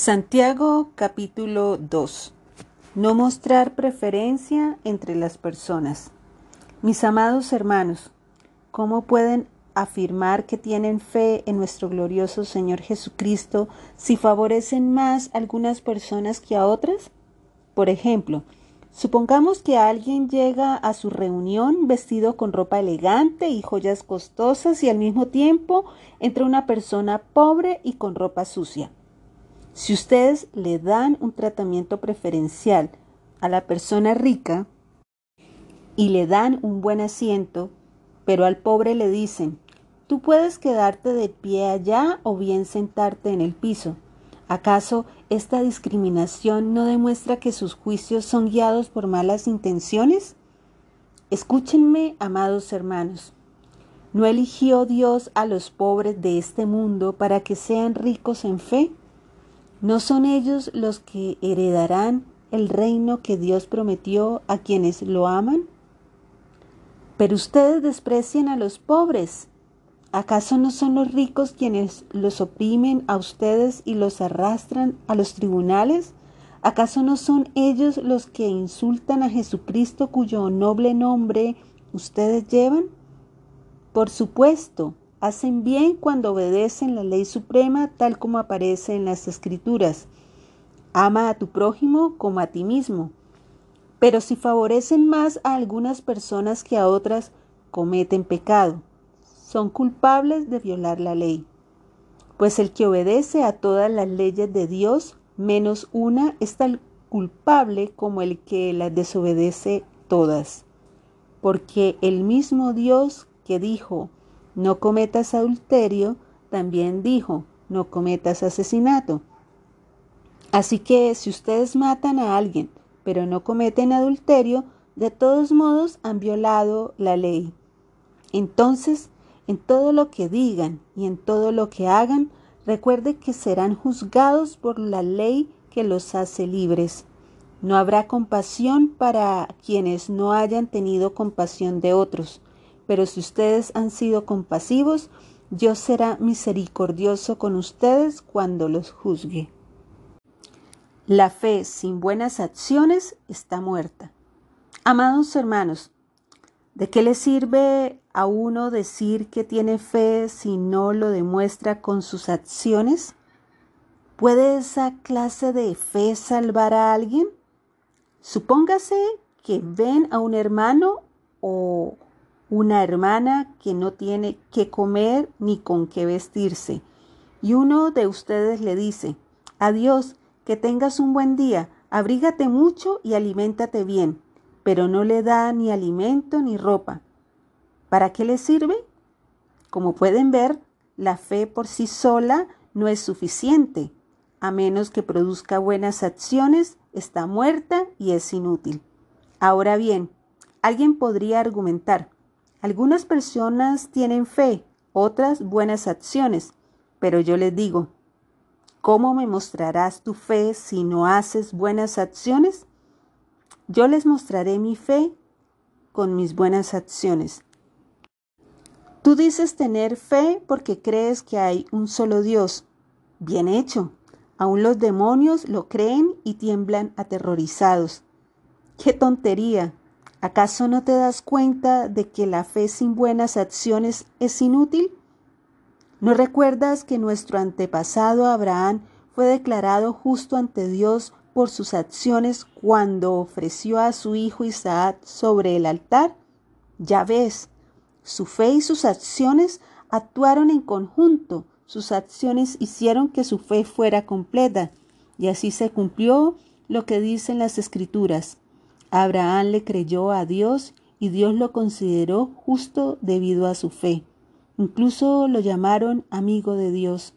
Santiago capítulo 2. No mostrar preferencia entre las personas. Mis amados hermanos, ¿cómo pueden afirmar que tienen fe en nuestro glorioso Señor Jesucristo si favorecen más a algunas personas que a otras? Por ejemplo, supongamos que alguien llega a su reunión vestido con ropa elegante y joyas costosas y al mismo tiempo entra una persona pobre y con ropa sucia. Si ustedes le dan un tratamiento preferencial a la persona rica y le dan un buen asiento, pero al pobre le dicen, tú puedes quedarte de pie allá o bien sentarte en el piso. ¿Acaso esta discriminación no demuestra que sus juicios son guiados por malas intenciones? Escúchenme, amados hermanos. ¿No eligió Dios a los pobres de este mundo para que sean ricos en fe? ¿No son ellos los que heredarán el reino que Dios prometió a quienes lo aman? Pero ustedes desprecian a los pobres. ¿Acaso no son los ricos quienes los oprimen a ustedes y los arrastran a los tribunales? ¿Acaso no son ellos los que insultan a Jesucristo cuyo noble nombre ustedes llevan? Por supuesto, Hacen bien cuando obedecen la ley suprema tal como aparece en las escrituras. Ama a tu prójimo como a ti mismo. Pero si favorecen más a algunas personas que a otras, cometen pecado. Son culpables de violar la ley. Pues el que obedece a todas las leyes de Dios, menos una, es tan culpable como el que las desobedece todas. Porque el mismo Dios que dijo, no cometas adulterio, también dijo, no cometas asesinato. Así que si ustedes matan a alguien, pero no cometen adulterio, de todos modos han violado la ley. Entonces, en todo lo que digan y en todo lo que hagan, recuerde que serán juzgados por la ley que los hace libres. No habrá compasión para quienes no hayan tenido compasión de otros pero si ustedes han sido compasivos, Dios será misericordioso con ustedes cuando los juzgue. La fe sin buenas acciones está muerta. Amados hermanos, ¿de qué le sirve a uno decir que tiene fe si no lo demuestra con sus acciones? ¿Puede esa clase de fe salvar a alguien? Supóngase que ven a un hermano o una hermana que no tiene qué comer ni con qué vestirse. Y uno de ustedes le dice, adiós, que tengas un buen día, abrígate mucho y aliméntate bien, pero no le da ni alimento ni ropa. ¿Para qué le sirve? Como pueden ver, la fe por sí sola no es suficiente. A menos que produzca buenas acciones, está muerta y es inútil. Ahora bien, alguien podría argumentar, algunas personas tienen fe, otras buenas acciones, pero yo les digo, ¿cómo me mostrarás tu fe si no haces buenas acciones? Yo les mostraré mi fe con mis buenas acciones. Tú dices tener fe porque crees que hay un solo Dios. Bien hecho. Aún los demonios lo creen y tiemblan aterrorizados. ¡Qué tontería! ¿Acaso no te das cuenta de que la fe sin buenas acciones es inútil? ¿No recuerdas que nuestro antepasado Abraham fue declarado justo ante Dios por sus acciones cuando ofreció a su hijo Isaac sobre el altar? Ya ves, su fe y sus acciones actuaron en conjunto, sus acciones hicieron que su fe fuera completa, y así se cumplió lo que dicen las escrituras. Abraham le creyó a Dios y Dios lo consideró justo debido a su fe. Incluso lo llamaron amigo de Dios.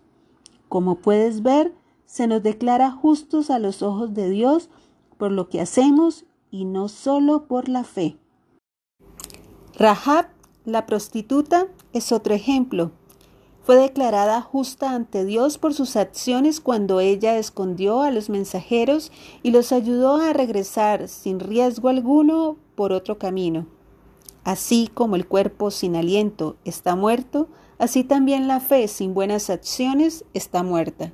Como puedes ver, se nos declara justos a los ojos de Dios por lo que hacemos y no solo por la fe. Rahab, la prostituta, es otro ejemplo. Fue declarada justa ante Dios por sus acciones cuando ella escondió a los mensajeros y los ayudó a regresar sin riesgo alguno por otro camino. Así como el cuerpo sin aliento está muerto, así también la fe sin buenas acciones está muerta.